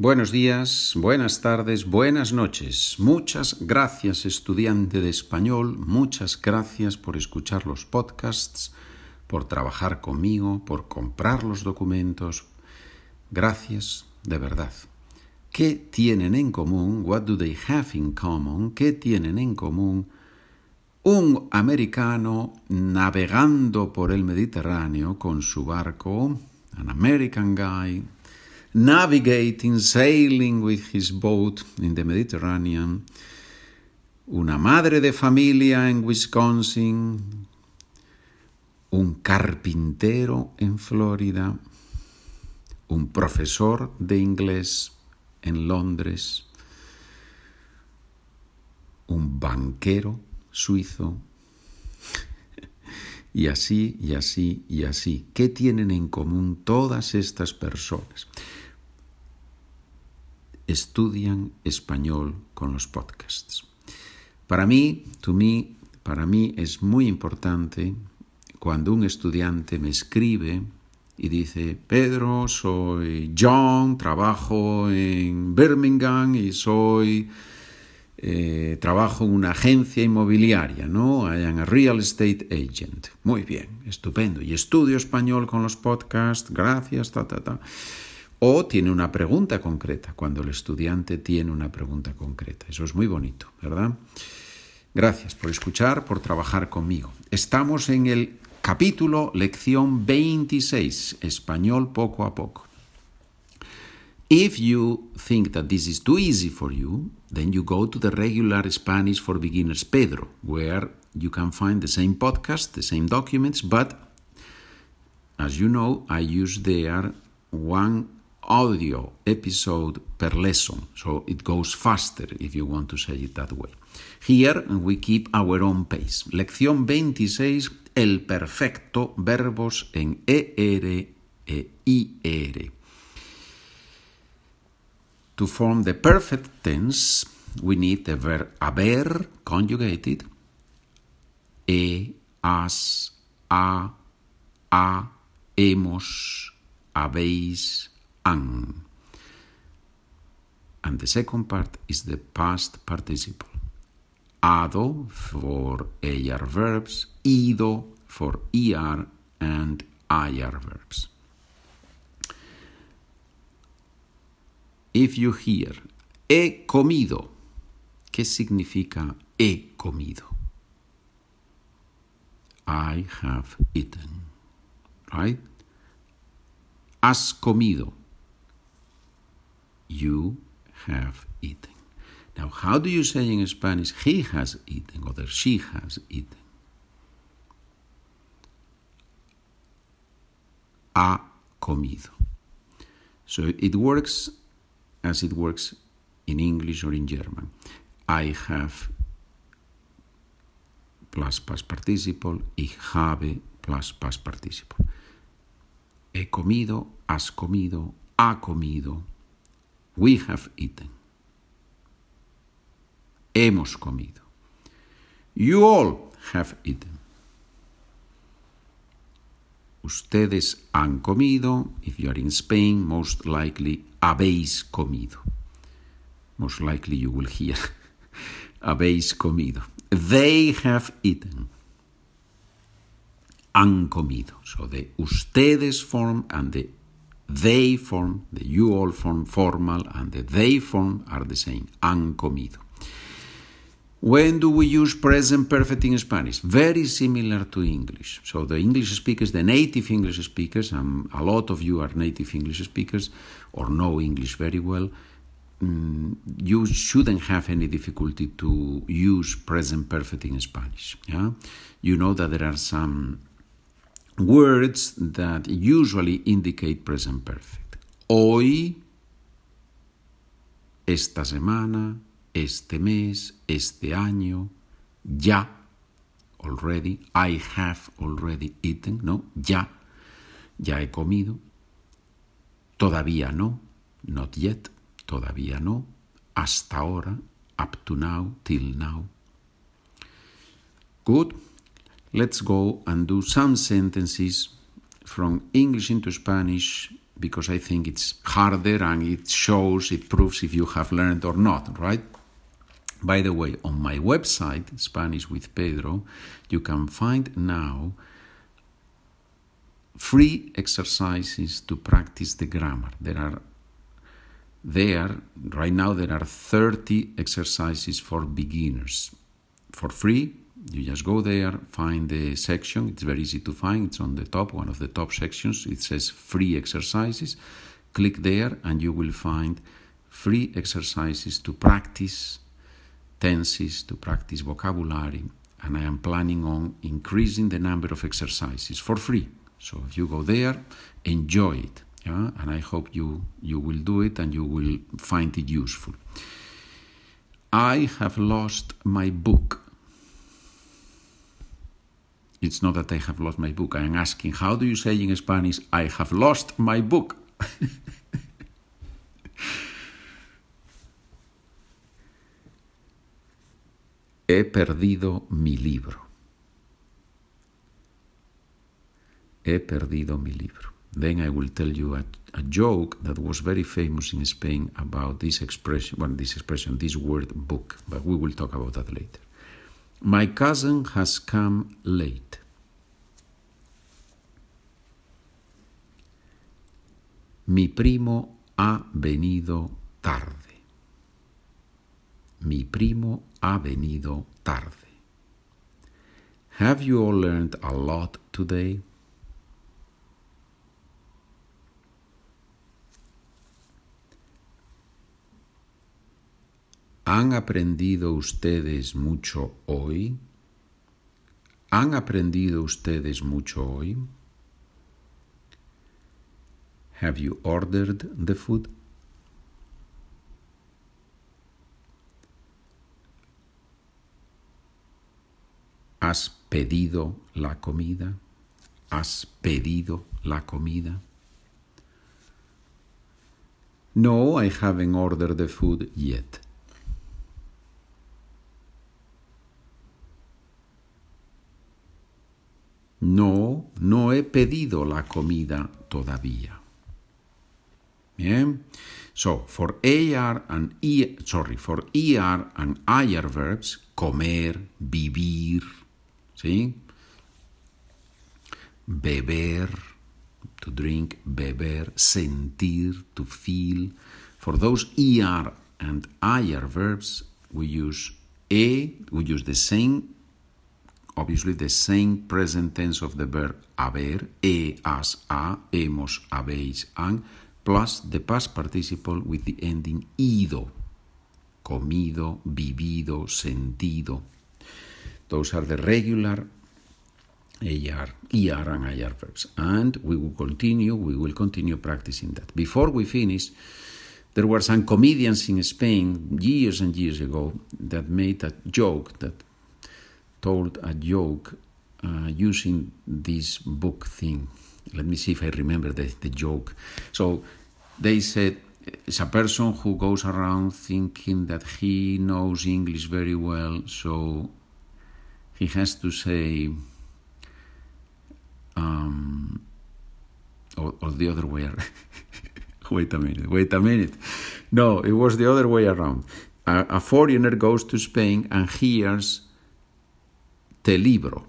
Buenos días, buenas tardes, buenas noches. Muchas gracias estudiante de español, muchas gracias por escuchar los podcasts, por trabajar conmigo, por comprar los documentos. Gracias de verdad. ¿Qué tienen en común? What do they have in common? ¿Qué tienen en común? Un americano navegando por el Mediterráneo con su barco, an American guy navigating, sailing with his boat in the Mediterranean, una madre de familia en Wisconsin, un carpintero en Florida, un profesor de inglés en Londres, un banquero suizo, y así, y así, y así. ¿Qué tienen en común todas estas personas? estudian español con los podcasts. Para mí, para mí es muy importante cuando un estudiante me escribe y dice, Pedro, soy John, trabajo en Birmingham y soy, eh, trabajo en una agencia inmobiliaria, ¿no? I am real estate agent. Muy bien, estupendo. Y estudio español con los podcasts, gracias, ta, ta, ta o tiene una pregunta concreta, cuando el estudiante tiene una pregunta concreta. Eso es muy bonito, ¿verdad? Gracias por escuchar, por trabajar conmigo. Estamos en el capítulo, lección 26, español poco a poco. If you think that this is too easy for you, then you go to the regular Spanish for Beginners Pedro, where you can find the same podcast, the same documents, but as you know, I use there one audio episode per lesson, so it goes faster if you want to say it that way. Here we keep our own pace. Lección 26, el perfecto, verbos en ER e IR. To form the perfect tense, we need the verb haber conjugated, e, as, a, a, hemos, habéis, han. And the second part is the past participle. Ado for AR verbs, ido for ER and IR verbs. If you hear he comido, ¿qué significa he comido? I have eaten, right? Has comido you have eaten. Now, how do you say in Spanish, he has eaten or she has eaten? Ha comido. So it works as it works in English or in German. I have plus past participle, ich habe plus past participle. He comido, has comido, ha comido, We have eaten. Hemos comido. You all have eaten. Ustedes han comido. If you are in Spain, most likely habéis comido. Most likely you will hear habéis comido. They have eaten. Han comido. So the ustedes form and the they form, the you all form formal, and the they form are the same. Han comido. When do we use present perfect in Spanish? Very similar to English. So the English speakers, the native English speakers, and a lot of you are native English speakers or know English very well, mm, you shouldn't have any difficulty to use present perfect in Spanish. Yeah? You know that there are some words that usually indicate present perfect. Hoy, esta semana, este mes, este año, ya, already, I have already eaten, ¿no? Ya, ya he comido. Todavía no, not yet, todavía no. Hasta ahora, up to now, till now. Good. Let's go and do some sentences from English into Spanish because I think it's harder and it shows, it proves if you have learned or not, right? By the way, on my website, Spanish with Pedro, you can find now free exercises to practice the grammar. There are there right now there are 30 exercises for beginners. For free you just go there find the section. It's very easy to find. It's on the top one of the top sections. It says free exercises. Click there and you will find free exercises to practice tenses to practice vocabulary and i am planning on increasing the number of exercises for free so if you go there enjoy it yeah? and I hope you, you will do it and you will find it useful. I have lost my book. It's not that I have lost my book. I am asking, how do you say in Spanish, I have lost my book? He perdido mi libro. He perdido mi libro. Then I will tell you a, joke that was very famous in Spain about this expression, well, this expression, this word book, but we will talk about that later. My cousin has come late. Mi primo ha venido tarde. Mi primo ha venido tarde. Have you all learned a lot today? ¿Han aprendido ustedes mucho hoy? ¿Han aprendido ustedes mucho hoy? Have you ordered the food? Pedido la comida? ¿Has pedido la comida? No, I haven't ordered the food yet. No, no he pedido la comida todavía. Bien. So, for AR and E, sorry, for ER and IR verbs, comer, vivir, ¿sí? Beber, to drink, beber, sentir, to feel. For those ER and IR verbs, we use E, we use the same obviously the same present tense of the verb haber, E has, a, hemos, habéis, han, plus the past participle with the ending ido, comido, vivido, sentido. Those are the regular AR, ER and IR verbs. And we will continue, we will continue practicing that. Before we finish, there were some comedians in Spain years and years ago that made a joke that told a joke uh, using this book thing. Let me see if I remember the, the joke. So they said it's a person who goes around thinking that he knows English very well, so he has to say, um, or, or the other way around. wait a minute, wait a minute. No, it was the other way around. A, a foreigner goes to Spain and hears te libro.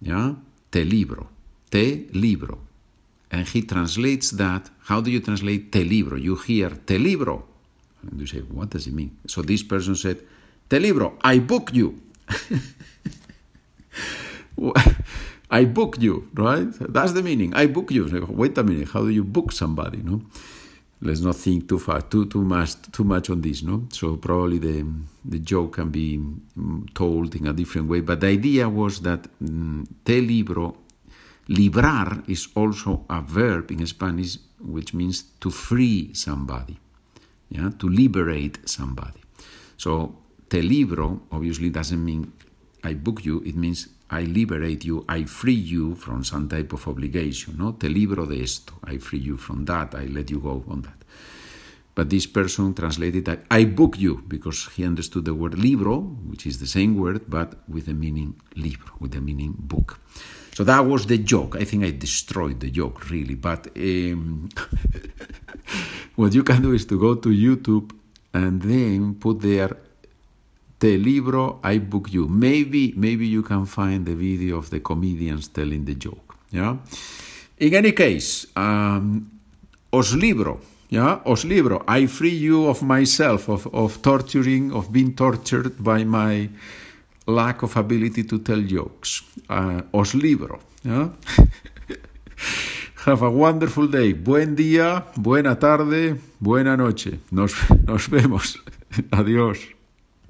Yeah? Te libro. Te libro. And he translates that. How do you translate te libro? You hear te libro. And you say, what does it mean? So this person said, te libro, I book you. I book you, right? That's the meaning. I book you. Wait a minute. How do you book somebody? No let's not think too far, too too much too much on this, no. So probably the the joke can be mm, told in a different way, but the idea was that mm, te libro, librar is also a verb in Spanish which means to free somebody, yeah, to liberate somebody. So te libro obviously doesn't mean I book you; it means I liberate you, I free you from some type of obligation, no? Te libro de esto, I free you from that, I let you go on that. but this person translated that I book you because he understood the word libro, which is the same word, but with the meaning libro, with the meaning book. So that was the joke. I think I destroyed the joke, really. But um, what you can do is to go to YouTube and then put there Te libro, I book you. Maybe, maybe you can find the video of the comedians telling the joke. Yeah. In any case, um, os libro. Yeah, os libro. I free you of myself, of, of torturing, of being tortured by my lack of ability to tell jokes. Uh, os libro. Yeah? Have a wonderful day. Buen día, buena tarde, buena noche. Nos, nos vemos. Adiós.